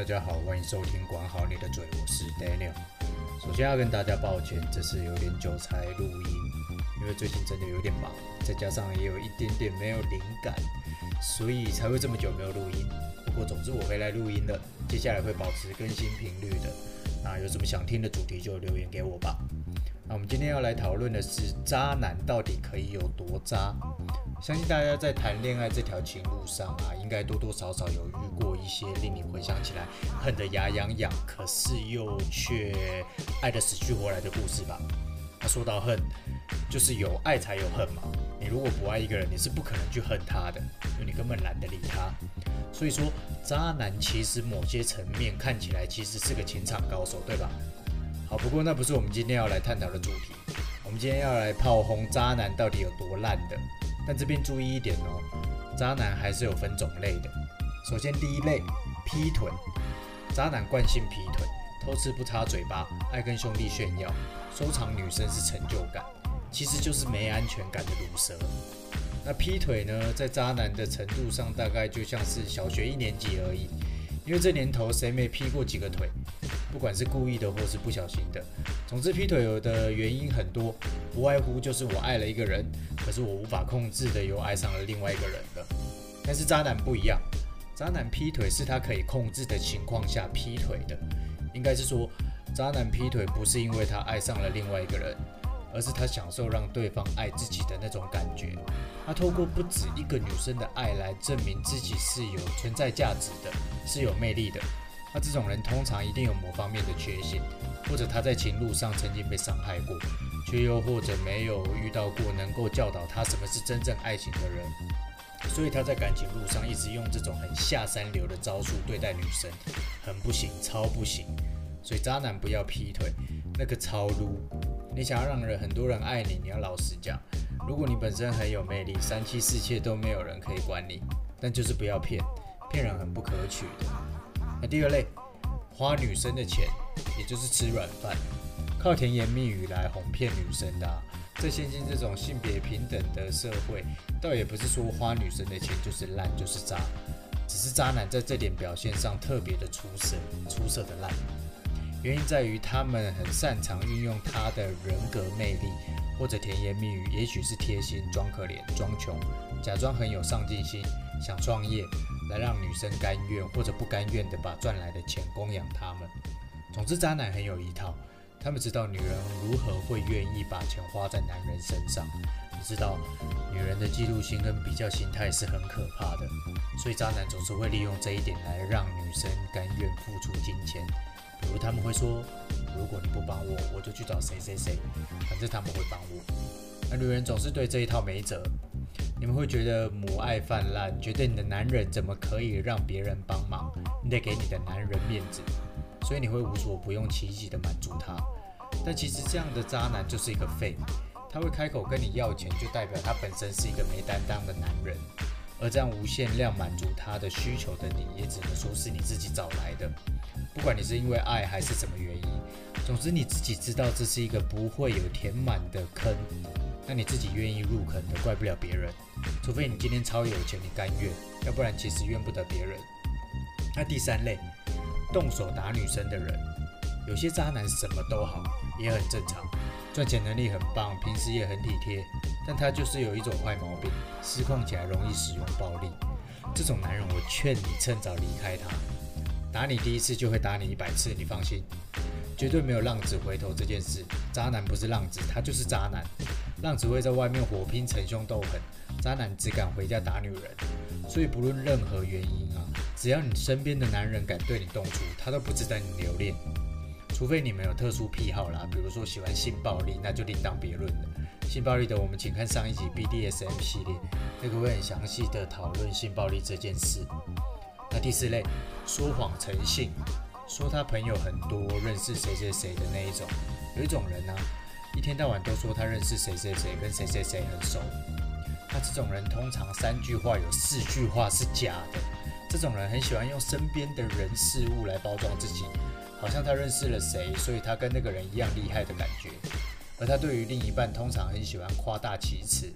大家好，欢迎收听管好你的嘴，我是 Daniel。首先要跟大家抱歉，这次有点久才录音，因为最近真的有点忙，再加上也有一点点没有灵感，所以才会这么久没有录音。不过总之我回来录音了，接下来会保持更新频率的。那有什么想听的主题就留言给我吧。那我们今天要来讨论的是渣男到底可以有多渣？相信大家在谈恋爱这条情路上啊，应该多多少少有遇过一些令你回想起来恨得牙痒痒，可是又却爱得死去活来的故事吧。他说到恨，就是有爱才有恨嘛。你如果不爱一个人，你是不可能去恨他的，因为你根本懒得理他。所以说，渣男其实某些层面看起来其实是个情场高手，对吧？好，不过那不是我们今天要来探讨的主题。我们今天要来炮轰渣男到底有多烂的。但这边注意一点哦，渣男还是有分种类的。首先第一类，劈腿。渣男惯性劈腿，偷吃不擦嘴巴，爱跟兄弟炫耀，收藏女生是成就感，其实就是没安全感的毒蛇。那劈腿呢，在渣男的程度上，大概就像是小学一年级而已。因为这年头谁没劈过几个腿？不管是故意的或是不小心的，总之劈腿的原因很多，不外乎就是我爱了一个人，可是我无法控制的又爱上了另外一个人了。但是渣男不一样，渣男劈腿是他可以控制的情况下劈腿的，应该是说，渣男劈腿不是因为他爱上了另外一个人，而是他享受让对方爱自己的那种感觉。他透过不止一个女生的爱来证明自己是有存在价值的，是有魅力的。那这种人通常一定有某方面的缺陷，或者他在情路上曾经被伤害过，却又或者没有遇到过能够教导他什么是真正爱情的人，所以他在感情路上一直用这种很下三流的招数对待女生，很不行，超不行。所以渣男不要劈腿，那个超撸。你想要让人很多人爱你，你要老实讲。如果你本身很有魅力，三妻四妾都没有人可以管你，但就是不要骗，骗人很不可取的。那第二类，花女生的钱，也就是吃软饭，靠甜言蜜语来哄骗女生的。在现今这种性别平等的社会，倒也不是说花女生的钱就是烂就是渣，只是渣男在这点表现上特别的出色，出色的烂。原因在于他们很擅长运用他的人格魅力，或者甜言蜜语，也许是贴心装可怜装穷，假装很有上进心，想创业。来让女生甘愿或者不甘愿的把赚来的钱供养他们。总之，渣男很有一套，他们知道女人如何会愿意把钱花在男人身上。你知道，女人的嫉妒心跟比较心态是很可怕的，所以渣男总是会利用这一点来让女生甘愿付出金钱。比如他们会说：“如果你不帮我，我就去找谁谁谁，反正他们会帮我。”那女人总是对这一套没辙。你们会觉得母爱泛滥，觉得你的男人怎么可以让别人帮忙？你得给你的男人面子，所以你会无所不用其极的满足他。但其实这样的渣男就是一个废，他会开口跟你要钱，就代表他本身是一个没担当的男人。而这样无限量满足他的需求的你，也只能说是你自己找来的。不管你是因为爱还是什么原因，总之你自己知道这是一个不会有填满的坑。那你自己愿意入坑的，怪不了别人，除非你今天超有钱，你甘愿，要不然其实怨不得别人。那第三类，动手打女生的人，有些渣男什么都好，也很正常，赚钱能力很棒，平时也很体贴，但他就是有一种坏毛病，失控起来容易使用暴力。这种男人，我劝你趁早离开他，打你第一次就会打你一百次，你放心。绝对没有浪子回头这件事，渣男不是浪子，他就是渣男。浪子会在外面火拼、逞凶斗狠，渣男只敢回家打女人。所以不论任何原因，只要你身边的男人敢对你动粗，他都不值得你留恋。除非你们有特殊癖好啦，比如说喜欢性暴力，那就另当别论了。性暴力的我们请看上一集 BDSM 系列，那个会很详细的讨论性暴力这件事。那第四类，说谎成性。说他朋友很多，认识谁谁谁的那一种。有一种人呢、一天到晚都说他认识谁谁谁，跟谁谁谁很熟。那这种人通常三句话有四句话是假的。这种人很喜欢用身边的人事物来包装自己，好像他认识了谁，所以他跟那个人一样厉害的感觉。而他对于另一半通常很喜欢夸大其词，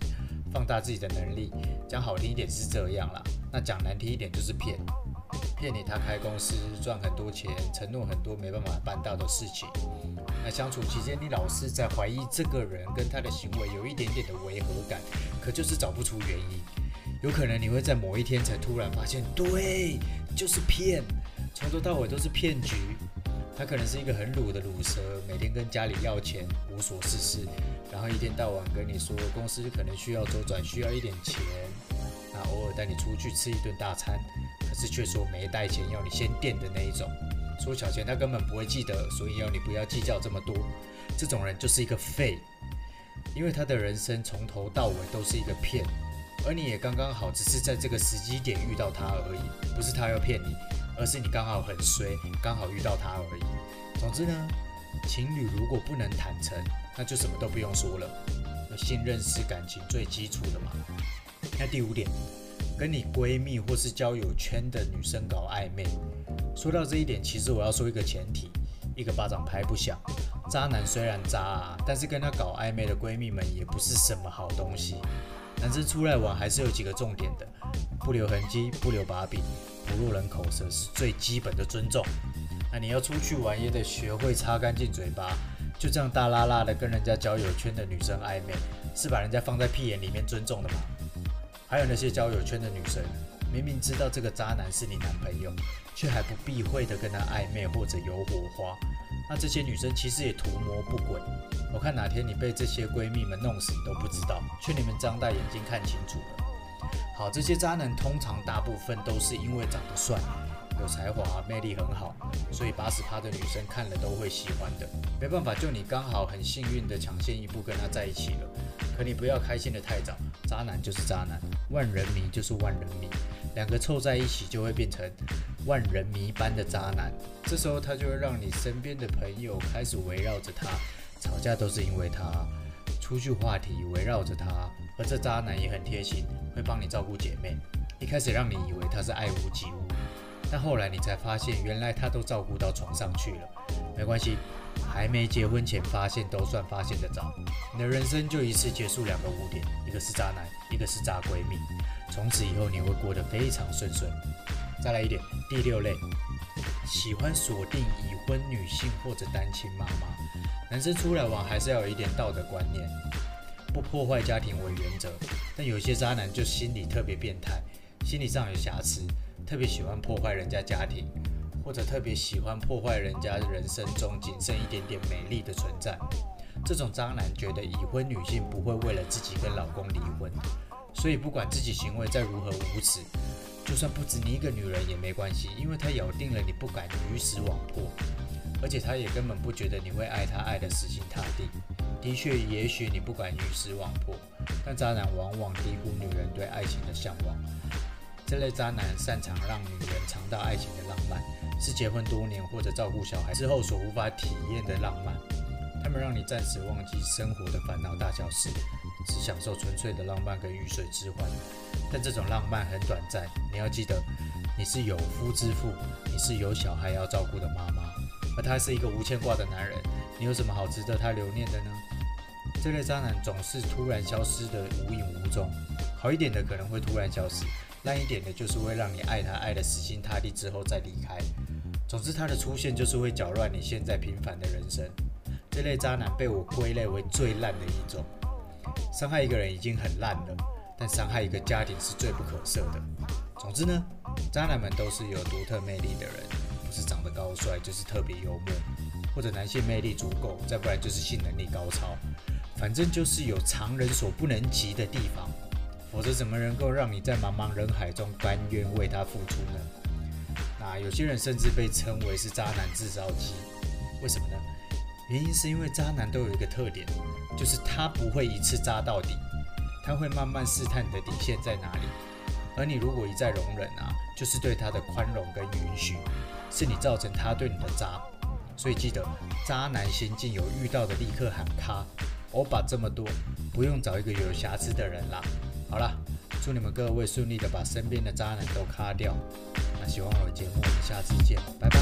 放大自己的能力。讲好听一点是这样啦，那讲难听一点就是骗。骗你他开公司赚很多钱，承诺很多没办法办到的事情。那相处期间，你老是在怀疑这个人跟他的行为有一点点的违和感，可就是找不出原因。有可能你会在某一天才突然发现，对，就是骗，从头到尾都是骗局。他可能是一个很鲁的鲁蛇，每天跟家里要钱，无所事事，然后一天到晚跟你说公司可能需要周转，需要一点钱，那偶尔带你出去吃一顿大餐，可是却说没带钱，要你先垫的那一种。说小钱他根本不会记得，所以要你不要计较这么多。这种人就是一个废，因为他的人生从头到尾都是一个骗，而你也刚刚好只是在这个时机点遇到他而已，不是他要骗你。而是你刚好很衰，刚好遇到他而已。总之呢，情侣如果不能坦诚，那就什么都不用说了。信任是感情最基础的嘛。那第五点，跟你闺蜜或是交友圈的女生搞暧昧。说到这一点，其实我要说一个前提，一个巴掌拍不响。渣男虽然渣啊，但是跟他搞暧昧的闺蜜们也不是什么好东西。男生出来玩还是有几个重点的，不留痕迹，不留把柄。不落人口舌是最基本的尊重。那你要出去玩也得学会擦干净嘴巴。就这样大拉拉的跟人家交友圈的女生暧昧，是把人家放在屁眼里面尊重的吗？还有那些交友圈的女生，明明知道这个渣男是你男朋友，却还不避讳的跟他暧昧或者有火花。那这些女生其实也图谋不轨。我看哪天你被这些闺蜜们弄死你都不知道。劝你们张大眼睛看清楚了。好，这些渣男通常大部分都是因为长得帅、有才华、魅力很好，所以八十趴的女生看了都会喜欢的。没办法，就你刚好很幸运的抢先一步跟他在一起了。可你不要开心的太早，渣男就是渣男，万人迷就是万人迷，两个凑在一起就会变成万人迷般的渣男。这时候他就会让你身边的朋友开始围绕着他，吵架都是因为他，出去话题围绕着他。而这渣男也很贴心，会帮你照顾姐妹。一开始让你以为他是爱屋及乌，但后来你才发现，原来他都照顾到床上去了。没关系，还没结婚前发现都算发现得早。你的人生就一次结束两个污点，一个是渣男，一个是渣闺蜜。从此以后你会过得非常顺遂。再来一点，第六类，喜欢锁定已婚女性或者单亲妈妈。男生出来玩还是要有一点道德观念。不破坏家庭为原则，但有些渣男就心理特别变态，心理上有瑕疵，特别喜欢破坏人家家庭，或者特别喜欢破坏人家人生中仅剩一点点美丽的存在。这种渣男觉得已婚女性不会为了自己跟老公离婚，所以不管自己行为再如何无耻，就算不止你一个女人也没关系，因为他咬定了你不敢鱼死网破，而且他也根本不觉得你会爱他爱得死心塌地。的确，也许你不敢鱼死网破，但渣男往往低估女人对爱情的向往。这类渣男擅长让女人尝到爱情的浪漫，是结婚多年或者照顾小孩之后所无法体验的浪漫。他们让你暂时忘记生活的烦恼大小事，只享受纯粹的浪漫跟鱼水之欢。但这种浪漫很短暂，你要记得，你是有夫之妇，你是有小孩要照顾的妈妈，而他是一个无牵挂的男人。你有什么好值得他留念的呢？这类渣男总是突然消失的无影无踪，好一点的可能会突然消失，烂一点的就是会让你爱他爱得死心塌地之后再离开。总之，他的出现就是会搅乱你现在平凡的人生。这类渣男被我归类为最烂的一种。伤害一个人已经很烂了，但伤害一个家庭是最不可赦的。总之呢，渣男们都是有独特魅力的人，不是长得高帅，就是特别幽默。或者男性魅力足够，再不然就是性能力高超，反正就是有常人所不能及的地方，否则怎么能够让你在茫茫人海中甘愿为他付出呢？那有些人甚至被称为是渣男制造机，为什么呢？原因是因为渣男都有一个特点，就是他不会一次渣到底，他会慢慢试探你的底线在哪里，而你如果一再容忍啊，就是对他的宽容跟允许，是你造成他对你的渣。所以记得，渣男行径有遇到的立刻喊卡，欧巴这么多，不用找一个有瑕疵的人啦。好了，祝你们各位顺利的把身边的渣男都咔掉。那喜欢我的节目，我们下次见，拜拜。